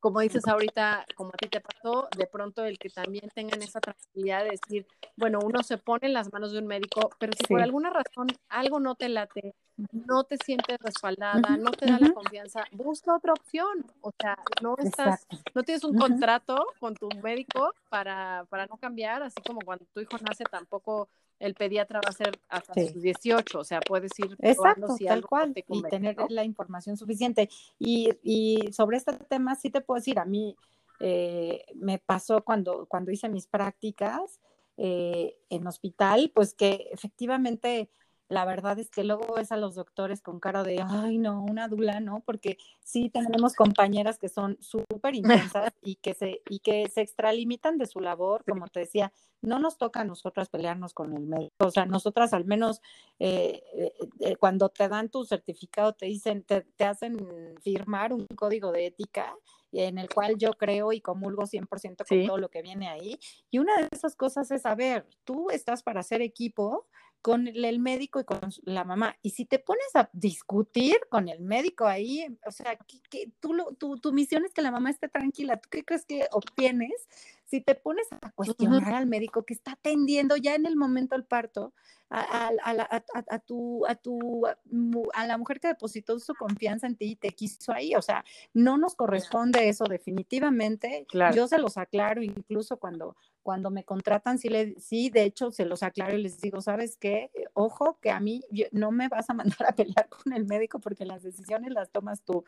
Como dices ahorita, como a ti te pasó, de pronto el que también tengan esa tranquilidad de decir, bueno, uno se pone en las manos de un médico, pero si por alguna razón algo no te late, no te sientes respaldada, no te da la confianza, busca otra opción. O sea, no estás, no tienes un contrato con tu médico para, para no cambiar, así como cuando tu hijo nace tampoco el pediatra va a ser hasta sus 18, o sea, puedes ir Exacto, tal cual, y tener la información suficiente. Y, y, sobre este tema sí te puedo decir, a mí eh, me pasó cuando, cuando hice mis prácticas eh, en hospital, pues que efectivamente la verdad es que luego ves a los doctores con cara de, ay, no, una dula, ¿no? Porque sí tenemos compañeras que son súper intensas y que, se, y que se extralimitan de su labor, como te decía, no nos toca a nosotras pelearnos con el médico, o sea, nosotras al menos eh, eh, eh, cuando te dan tu certificado te dicen, te, te hacen firmar un código de ética en el cual yo creo y comulgo 100% con todo lo que viene ahí. Y una de esas cosas es, a ver, tú estás para hacer equipo, con el médico y con la mamá. Y si te pones a discutir con el médico ahí, o sea, que, tú tu, tu, misión es que la mamá esté tranquila. ¿Tú qué crees que obtienes si te pones a cuestionar al médico que está atendiendo ya en el momento del parto a, a, tu, a, tu, a la mujer que depositó su confianza en ti y te quiso ahí? O sea, no nos corresponde eso definitivamente. Yo se los aclaro incluso cuando cuando me contratan, sí, le, sí, de hecho, se los aclaro y les digo, ¿sabes qué? Eh, ojo, que a mí no me vas a mandar a pelear con el médico porque las decisiones las tomas tú.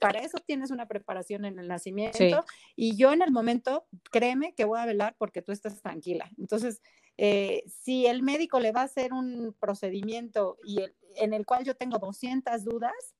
para eso tienes una preparación en el nacimiento y yo en el momento, créeme que voy a velar porque tú estás tranquila. Entonces, eh, si el médico le va a hacer un procedimiento y en el cual yo tengo 200 dudas,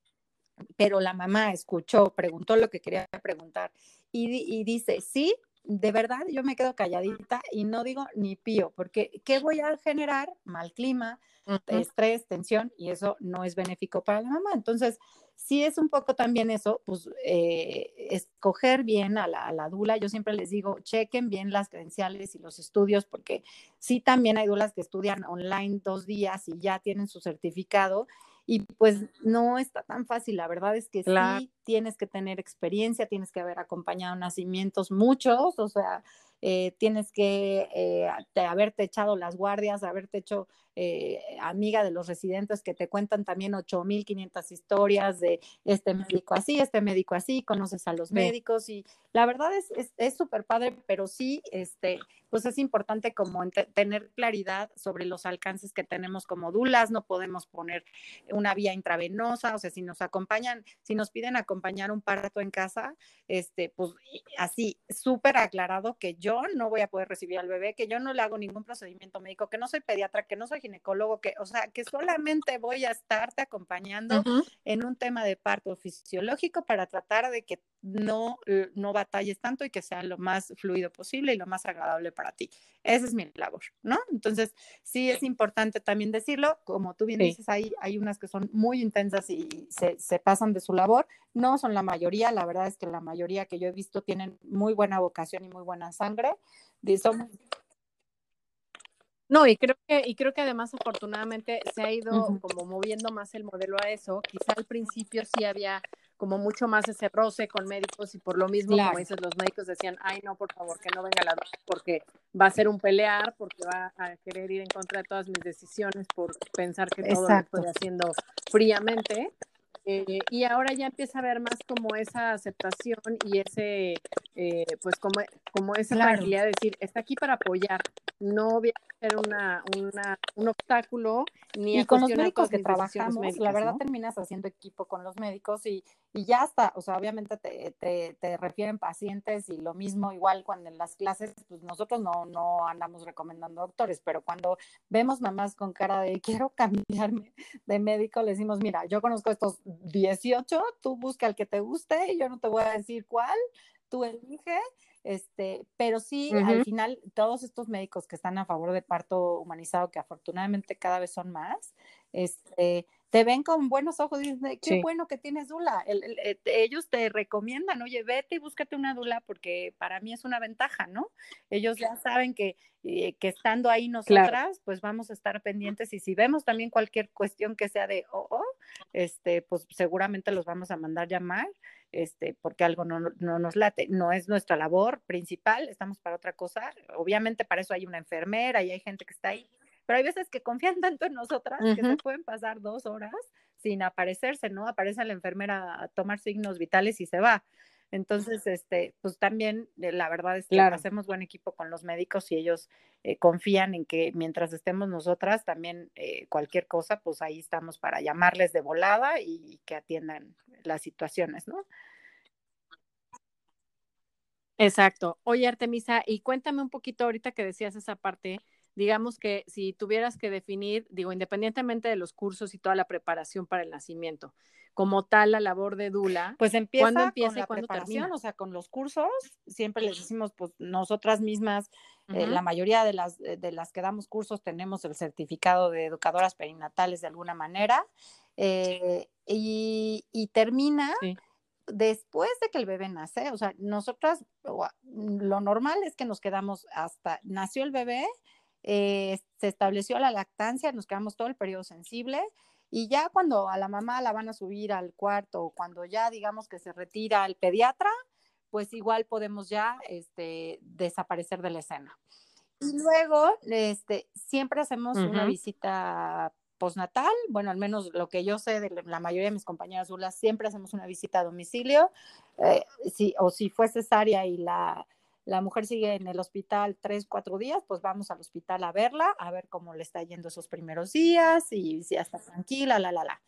pero la mamá escuchó, preguntó lo que quería preguntar y, y dice, sí, de verdad yo me quedo calladita y no digo ni pío, porque ¿qué voy a generar? Mal clima, estrés, tensión, y eso no es benéfico para la mamá. Entonces, sí es un poco también eso, pues eh, escoger bien a la, a la, dula. Yo siempre les digo, chequen bien las credenciales y los estudios, porque sí también hay dulas que estudian online dos días y ya tienen su certificado y pues no está tan fácil, la verdad es que sí tienes que tener experiencia, tienes que haber acompañado nacimientos muchos, o sea, eh, tienes que eh, haberte echado las guardias, haberte hecho eh, amiga de los residentes que te cuentan también 8.500 historias de este médico así, este médico así, conoces a los médicos y la verdad es súper padre, pero sí, este, pues es importante como tener claridad sobre los alcances que tenemos como dulas, no podemos poner una vía intravenosa, o sea, si nos acompañan, si nos piden acompañar un parto en casa, este, pues así, súper aclarado que yo no voy a poder recibir al bebé, que yo no le hago ningún procedimiento médico, que no soy pediatra, que no soy ginecólogo, que, o sea, que solamente voy a estarte acompañando en un tema de parto fisiológico para tratar de que no, no batalles tanto y que sea lo más fluido posible y lo más agradable para ti. Esa es mi labor, ¿no? Entonces, sí es importante también decirlo, como tú bien dices, hay, hay unas que son muy intensas y se, se, pasan de su labor. No son la mayoría, la verdad es que la mayoría que yo he visto tienen muy buena vocación y muy buena sangre. Son no, y creo que, y creo que además afortunadamente se ha ido como moviendo más el modelo a eso. Quizá al principio sí había como mucho más ese roce con médicos y por lo mismo, como dices, los médicos decían, ay no, por favor, que no venga la porque va a ser un pelear, porque va a querer ir en contra de todas mis decisiones por pensar que todo lo estoy haciendo fríamente. Eh, y ahora ya empieza a haber más como esa aceptación y ese, eh, pues como, como esa tranquilidad de decir, está aquí para apoyar, no voy a ser una, una, un obstáculo ni y con los médicos que trabajamos, la verdad terminas haciendo equipo con los médicos y, y ya está, o sea, obviamente te, te, te, refieren pacientes y lo mismo igual cuando en las clases, pues nosotros no, no andamos recomendando doctores, pero cuando vemos mamás con cara de quiero cambiarme de médico, le decimos, mira, yo conozco estos 18, tú busca el que te guste, yo no te voy a decir cuál, tú elige, este, pero sí, al final, todos estos médicos que están a favor de parto humanizado, que afortunadamente cada vez son más, este, te ven con buenos ojos y dicen, qué bueno que tienes dula. Eh, ellos te recomiendan, oye, vete y búscate una dula porque para mí es una ventaja, ¿no? Ellos ya saben que, eh, que estando ahí nosotras, pues vamos a estar pendientes y si vemos también cualquier cuestión que sea de, oh, oh, este, pues seguramente los vamos a mandar llamar, este, porque algo no, no nos late. No es nuestra labor principal, estamos para otra cosa. Obviamente para eso hay una enfermera y hay gente que está ahí pero hay veces que confían tanto en nosotras que se pueden pasar dos horas sin aparecerse, ¿no? Aparece la enfermera a tomar signos vitales y se va. Entonces, este, pues también eh, la verdad es que hacemos buen equipo con los médicos y ellos eh, confían en que mientras estemos nosotras, también eh, cualquier cosa, pues ahí estamos para llamarles de volada y que atiendan las situaciones, ¿no? Exacto. Oye, Artemisa, y cuéntame un poquito ahorita que decías esa parte digamos que si tuvieras que definir, digo, independientemente de los cursos y toda la preparación para el nacimiento, como tal la labor de Dula, pues empieza ¿cuándo empieza con la preparación, o sea, con los cursos, siempre les decimos, pues nosotras mismas, eh, la mayoría de las, eh, de las que damos cursos tenemos el certificado de educadoras perinatales de alguna manera, eh, y, termina... después de que el bebé nace, o sea, nosotras, lo normal es que nos quedamos hasta, nació el bebé, eh, se estableció la lactancia, nos quedamos todo el periodo sensible y ya cuando a la mamá la van a subir al cuarto, cuando ya digamos que se retira el pediatra, pues igual podemos ya este, desaparecer de la escena. Y luego, este, siempre hacemos una visita postnatal, bueno, al menos lo que yo sé de la mayoría de mis compañeras ULA, siempre hacemos una visita a domicilio, eh, si, o si fue cesárea y la, la mujer sigue en el hospital tres, cuatro días, pues vamos al hospital a verla, a ver cómo le está yendo esos primeros días y si ya está tranquila, la, la, la.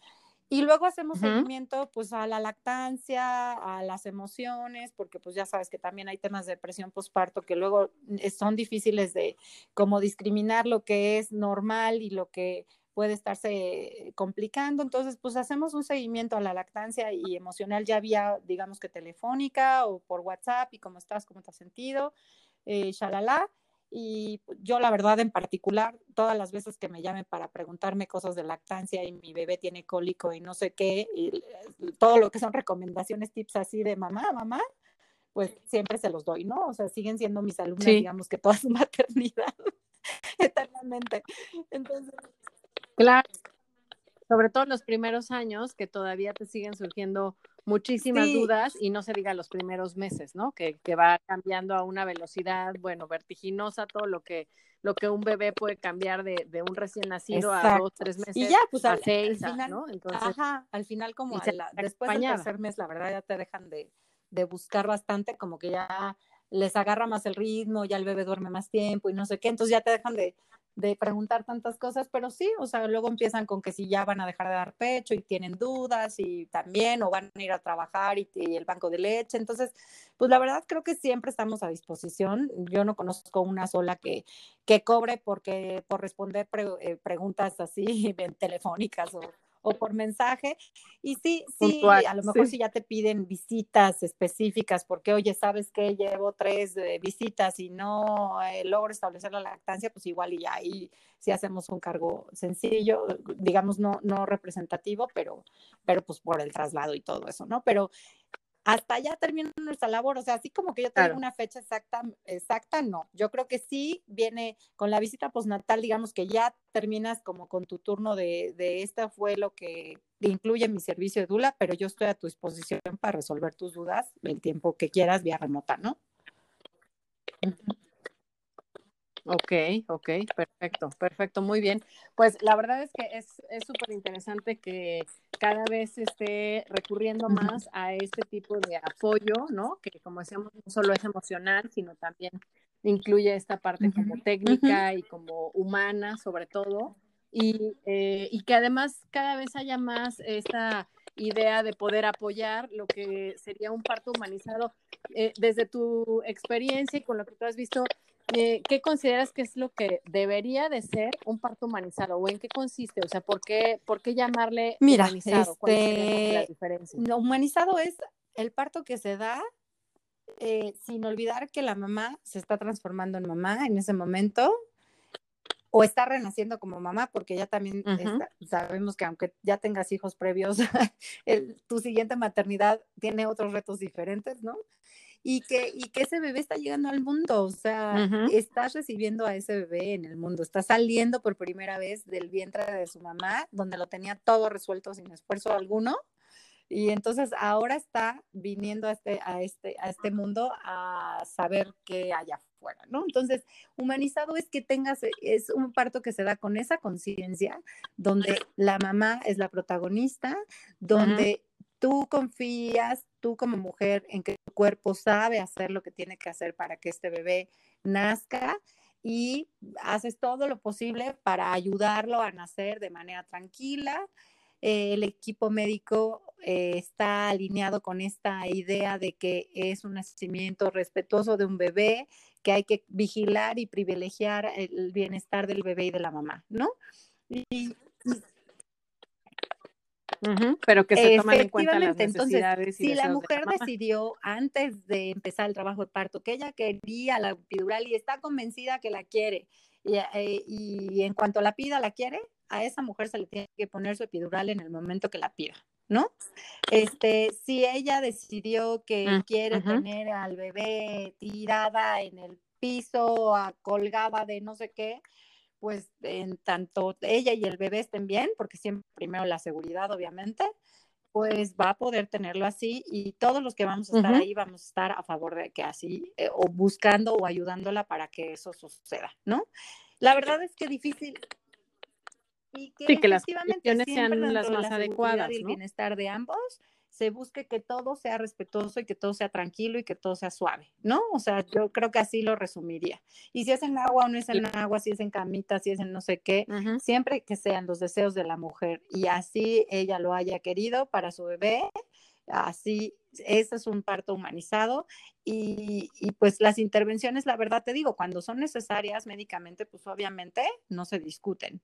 Y luego hacemos seguimiento pues a la lactancia, a las emociones, porque pues ya sabes que también hay temas de depresión postparto que luego eh, son difíciles de como discriminar lo que es normal y lo que puede estarse complicando. Entonces, pues hacemos un seguimiento a la lactancia y emocional ya vía, digamos que telefónica o por WhatsApp y cómo estás, cómo te has sentido, eh, shalala. Y yo la verdad en particular, todas las veces que me llamen para preguntarme cosas de lactancia y mi bebé tiene cólico y no sé qué, y todo lo que son recomendaciones, tips así de mamá, mamá, pues siempre se los doy, ¿no? O sea, siguen siendo mis alumnos, digamos que toda su maternidad, eternamente. Entonces, Claro, sobre todo en los primeros años que todavía te siguen surgiendo muchísimas dudas y no se diga los primeros meses, ¿no? Que, que, va cambiando a una velocidad, bueno, vertiginosa todo lo que lo que un bebé puede cambiar de, de un recién nacido a dos, tres meses. Y ya, pues a seis, al final, ¿no? Entonces, ajá, al final como después del tercer mes, la verdad ya te dejan de, de buscar bastante, como que ya les agarra más el ritmo, ya el bebé duerme más tiempo y no sé qué, entonces ya te dejan de, de preguntar tantas cosas, pero sí, o sea, luego empiezan con que si ya van a dejar de dar pecho y tienen dudas y también, o van a ir a trabajar y, el banco de leche. Entonces, pues la verdad creo que siempre estamos a disposición. Yo no conozco una sola que, que cobre porque por responder eh, preguntas así telefónicas o, o por mensaje. Y sí, sí, a lo mejor si ya te piden visitas específicas, porque oye, sabes que llevo tres eh, visitas y no eh, logro establecer la lactancia, pues igual y ahí sí hacemos un cargo sencillo, digamos no, no representativo, pero, pero pues por el traslado y todo eso, ¿no? Pero hasta ya termina nuestra labor. O sea, así como que yo tengo una fecha exacta, exacta, no. Yo creo que sí viene con la visita postnatal, digamos que ya terminas como con tu turno de, de esta fue lo que incluye mi servicio de Dula, pero yo estoy a tu disposición para resolver tus dudas el tiempo que quieras vía remota, ¿no? Ok, ok, perfecto, perfecto, muy bien. Pues la verdad es que es súper interesante que cada vez esté recurriendo más a este tipo de apoyo, ¿no? Que como decíamos, no solo es emocional, sino también incluye esta parte como técnica y como humana sobre todo. Y, eh, y que además cada vez haya más esta idea de poder apoyar lo que sería un parto humanizado. Eh, desde tu experiencia y con lo que tú has visto, eh, ¿qué consideras que es lo que debería de ser un parto humanizado o en qué consiste? O sea, ¿por qué, por qué llamarle Mira, humanizado? Este, humanizado es el parto que se da eh, sin olvidar que la mamá se está transformando en mamá en ese momento o está renaciendo como mamá, porque ya también sabemos que aunque ya tengas hijos previos, tu siguiente maternidad tiene otros retos diferentes, ¿no? Y que, y que ese bebé está llegando al mundo, o sea, estás recibiendo a ese bebé en el mundo, está saliendo por primera vez del vientre de su mamá, donde lo tenía todo resuelto sin esfuerzo alguno, y entonces ahora está viniendo a este, a este, a este mundo a saber qué hay afuera, ¿no? Entonces, humanizado es que tengas, es un parto que se da con esa conciencia, donde la mamá es la protagonista, donde tú confías, tú como mujer, en que tu cuerpo sabe hacer lo que tiene que hacer para que este bebé nazca y haces todo lo posible para ayudarlo a nacer de manera tranquila. el equipo médico eh, está alineado con esta idea de que es un nacimiento respetuoso de un bebé, que hay que vigilar y privilegiar el bienestar del bebé y de la mamá, ¿no? Y, pero que se toman en cuenta las necesidades. Entonces, si la mujer decidió antes de empezar el trabajo de parto que ella quería la epidural y está convencida que la quiere, y, eh, y, en cuanto la pida, la quiere, a esa mujer se le tiene que poner su epidural en el momento que la pida, ¿no? Este, si ella decidió que mm, quiere tener al bebé tirada en el piso, colgada de no sé qué, pues en tanto ella y el bebé estén bien, porque siempre primero la seguridad, obviamente, pues va a poder tenerlo así y todos los que vamos a estar ahí vamos a estar a favor de que así, eh, o buscando o ayudándola para que eso suceda, ¿no? La verdad es que difícil. Y que, sí, que las condiciones sean las más adecuadas. Y el bienestar de ambos, se busque que todo sea respetuoso y que todo sea tranquilo y que todo sea suave, ¿no? O sea, yo creo que así lo resumiría. Y si es en agua o no es en agua, si es en camita, si es en no sé qué, siempre que sean los deseos de la mujer y así ella lo haya querido para su bebé, así, ese es un parto humanizado y, pues las intervenciones, la verdad te digo, cuando son necesarias médicamente, pues obviamente no se discuten,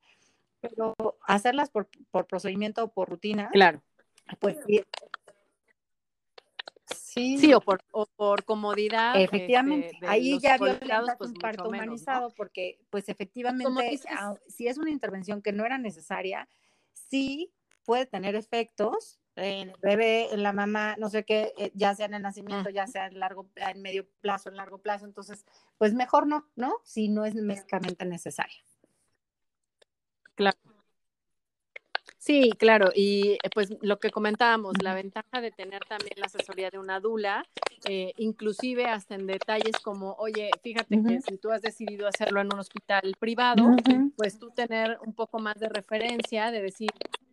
pero hacerlas por, por procedimiento o por rutina. Claro. Pues sí, Sí, o, por, por comodidad. Este, efectivamente, ahí ya violentas pues, un parto humanizado, porque pues efectivamente, si es una intervención que no era necesaria, sí puede tener efectos en el bebé, en la mamá, no sé qué, eh, ya sea en el nacimiento, ya sea en largo, en medio plazo, en largo plazo, entonces, pues mejor no, ¿no? Si no es médicamente necesaria. Claro. Sí, claro, y eh, pues lo que comentábamos, la ventaja de tener también la asesoría de una dula, eh, inclusive hasta en detalles como, oye, fíjate que si tú has decidido hacerlo en un hospital privado, pues tú tener un poco más de referencia, de decir,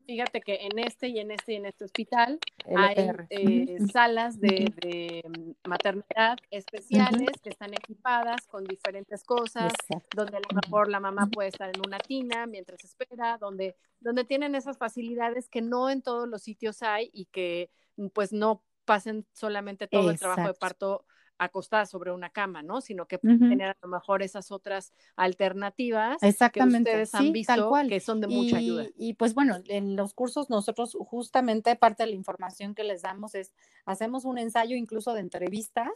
fíjate que en este y en este y en este hospital hay eh, salas de, maternidad especiales que están equipadas con diferentes cosas, donde a lo mejor la mamá puede estar en una tina mientras espera, donde, donde tienen esas facilidades que no en todos los sitios hay y que pues no pasen solamente todo el trabajo de parto acostada sobre una cama, ¿no? Sino que pueden tener a lo mejor esas otras alternativas Exactamente. que ustedes han visto que son de mucha ayuda. Y pues bueno, en los cursos nosotros justamente parte de la información que les damos es, hacemos un ensayo incluso de entrevista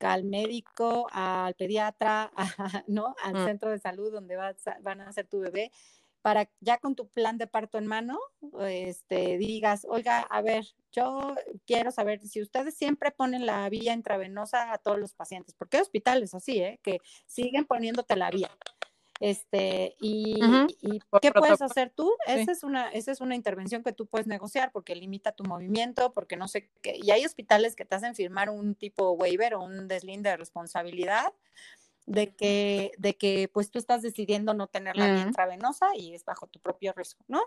al médico, al pediatra, ¿no? Al mm. centro de salud donde van a hacer tu bebé para ya con tu plan de parto en mano, este, digas, oiga, a ver, yo quiero saber si ustedes siempre ponen la vía intravenosa a todos los pacientes, porque hay hospitales así, ¿eh? Que siguen poniéndote la vía. Este, y, ¿qué puedes hacer tú? Esa, es una, esa es una intervención que tú puedes negociar porque limita tu movimiento, porque no sé qué. Y hay hospitales que te hacen firmar un tipo waiver o un deslinde de responsabilidad de que, de que pues tú estás decidiendo no tener la vía intravenosa y es bajo tu propio riesgo, ¿no?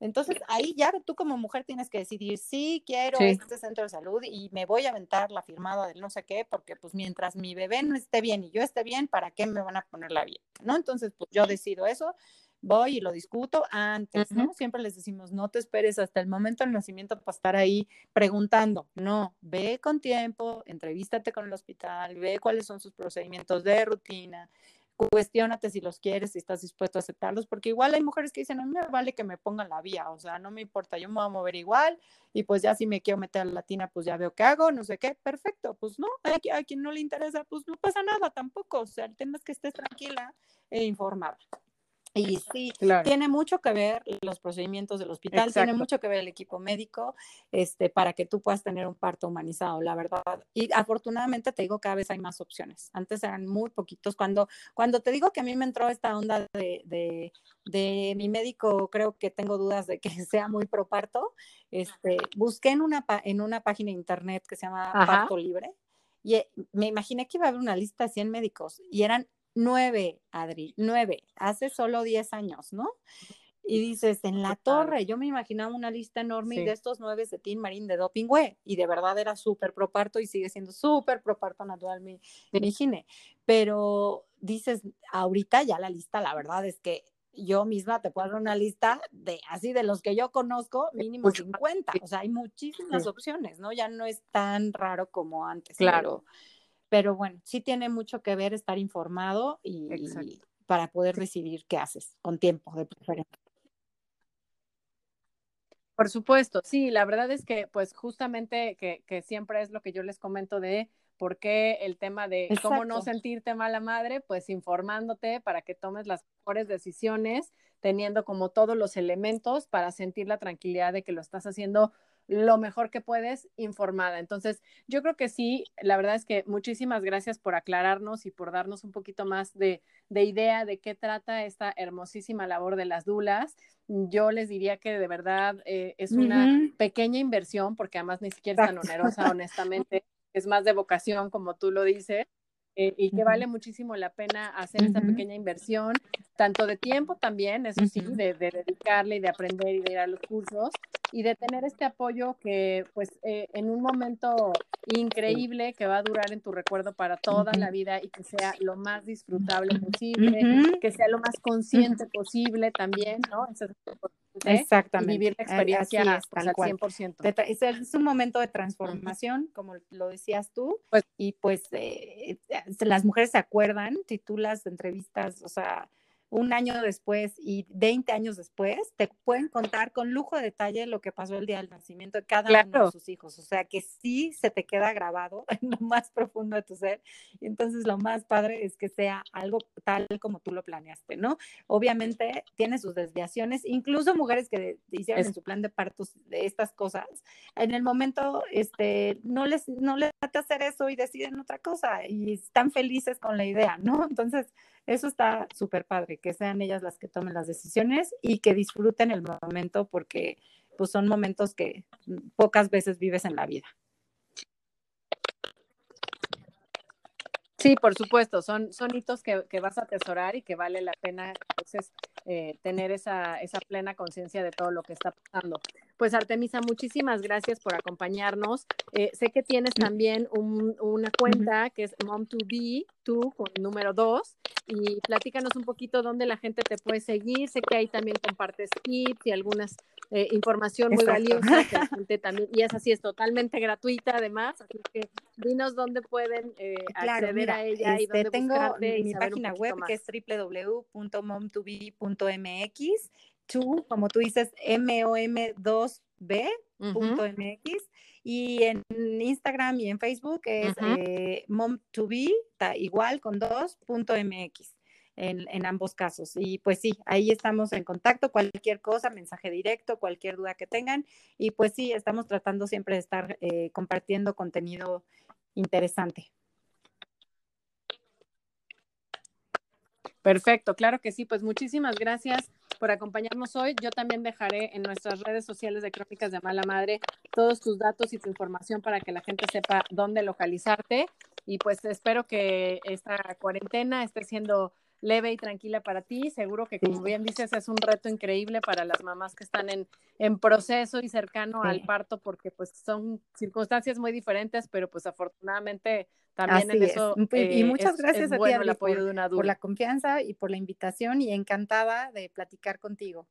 Entonces ahí ya tú como mujer tienes que decidir, sí, quiero este centro de salud y me voy a aventar la firmada del no sé qué, porque pues mientras mi bebé no esté bien y yo esté bien, ¿para qué me van a poner la vía? ¿No? Entonces pues yo decido eso voy y lo discuto antes, ¿no? Siempre les decimos, no te esperes hasta el momento del nacimiento para estar ahí preguntando, no, ve con tiempo, entrevístate con el hospital, ve cuáles son sus procedimientos de rutina, cuestiónate si los quieres, si estás dispuesto a aceptarlos, porque igual hay mujeres que dicen, mí me vale que me pongan la vía, o sea, no me importa, yo me voy a mover igual y pues ya si me quiero meter a la latina, pues ya veo qué hago, no sé qué, perfecto, pues no, a, a quien no le interesa, pues no pasa nada tampoco, o sea, el tema es que estés tranquila e informada. Y sí, tiene mucho que ver los procedimientos del hospital, tiene mucho que ver el equipo médico, este, para que tú puedas tener un parto humanizado, la verdad. Y afortunadamente te digo, cada vez hay más opciones. Antes eran muy poquitos. Cuando, cuando te digo que a mí me entró esta onda de, de, de mi médico, creo que tengo dudas de que sea muy pro parto, este, busqué en una, en una página de internet que se llama Parto Libre y eh, me imaginé que iba a haber una lista de 100 médicos y eran Nueve, Adri, nueve, hace solo diez años, ¿no? Y dices, en la torre, yo me imaginaba una lista enorme de estos nueve de Team Marín de Doping Way, y de verdad era súper proparto y sigue siendo súper proparto natural mi, mi gine. Pero dices, ahorita ya la lista, la verdad es que yo misma te puedo dar una lista de así de los que yo conozco, mínimo 50. O sea, hay muchísimas opciones, ¿no? Ya no es tan raro como antes. Claro. Pero bueno, sí tiene mucho que ver estar informado y, para poder decidir qué haces con tiempo de preferencia. Por supuesto, sí, la verdad es que pues justamente que, que siempre es lo que yo les comento de por qué el tema de cómo no sentirte mala madre, pues informándote para que tomes las mejores decisiones, teniendo como todos los elementos para sentir la tranquilidad de que lo estás haciendo lo mejor que puedes informada. Entonces, yo creo que sí, la verdad es que muchísimas gracias por aclararnos y por darnos un poquito más de, idea de qué trata esta hermosísima labor de las dulas. Yo les diría que de verdad eh, es una pequeña inversión, porque además ni siquiera es tan onerosa, honestamente, es más de vocación, como tú lo dices. Eh, y que vale muchísimo la pena hacer esta pequeña inversión, tanto de tiempo también, eso sí, de, dedicarle y de aprender y de ir a los cursos, y de tener este apoyo que pues eh, en un momento increíble que va a durar en tu recuerdo para toda la vida y que sea lo más disfrutable posible, que sea lo más consciente posible también, ¿no? Exactamente. Y vivir la experiencia es, al 100%. Es, un momento de transformación, como lo decías tú, pues, y pues eh, eh, las mujeres se acuerdan si tú las entrevistas, o sea, un año después y 20 años después, te pueden contar con lujo de detalle lo que pasó el día del nacimiento de cada uno de sus hijos. O sea, que sí se te queda grabado en lo más profundo de tu ser. Y entonces lo más padre es que sea algo tal como tú lo planeaste, ¿no? Obviamente tiene sus desviaciones, incluso mujeres que hicieron en su plan de partos de estas cosas, en el momento este, no les no les hacer eso y deciden otra cosa y están felices con la idea, ¿no? Entonces, eso está súper padre, que sean ellas las que tomen las decisiones y que disfruten el momento porque pues son momentos que pocas veces vives en la vida. Sí, por supuesto, son, son hitos que, que, vas a atesorar y que vale la pena entonces eh, tener esa, esa plena conciencia de todo lo que está pasando. Pues Artemisa, muchísimas gracias por acompañarnos. Eh, sé que tienes también un, una cuenta que es Mom2Be, tú con número dos, y platícanos un poquito dónde la gente te puede seguir. Sé que ahí también compartes tips y algunas eh, información muy valiosa que la gente también, y esa sí es totalmente gratuita además, así que dinos dónde pueden eh, acceder a ella este, y dónde tengo mi página web que es www.momtobe.mx tú, como tú dices, mom2b.mx uh -huh. y en Instagram y en Facebook es uh -huh. eh, mom2b, en, ambos casos. Y pues sí, ahí estamos en contacto, cualquier cosa, mensaje directo, cualquier duda que tengan. Y pues sí, estamos tratando siempre de estar eh, compartiendo contenido interesante. Perfecto, claro que sí. Pues muchísimas gracias por acompañarnos hoy. Yo también dejaré en nuestras redes sociales de Crónicas de Mala Madre todos tus datos y tu información para que la gente sepa dónde localizarte. Y pues espero que esta cuarentena esté siendo leve y tranquila para ti. Seguro que, como bien dices, es un reto increíble para las mamás que están en, en proceso y cercano al parto, porque pues son circunstancias muy diferentes, pero pues afortunadamente también en eso. y eh, muchas gracias a ti, el apoyo por, de una por la confianza y por la invitación y encantada de platicar contigo.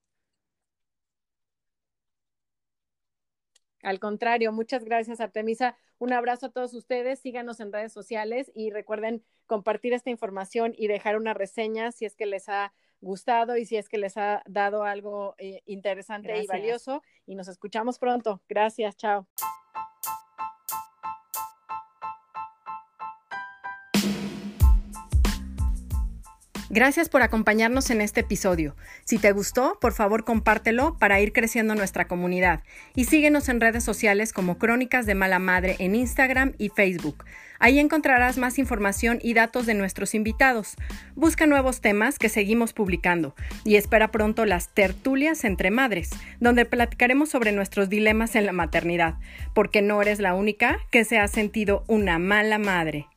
Al contrario, muchas gracias, Artemisa. Un abrazo a todos ustedes. Síganos en redes sociales y recuerden compartir esta información y dejar una reseña si es que les ha gustado y si es que les ha dado algo eh, interesante y valioso. Y nos escuchamos pronto. Gracias, chao. Gracias por acompañarnos en este episodio. Si te gustó, por favor compártelo para ir creciendo nuestra comunidad y síguenos en redes sociales como Crónicas de Mala Madre en Instagram y Facebook. Ahí encontrarás más información y datos de nuestros invitados. Busca nuevos temas que seguimos publicando y espera pronto las tertulias entre madres, donde platicaremos sobre nuestros dilemas en la maternidad, porque no eres la única que se ha sentido una mala madre.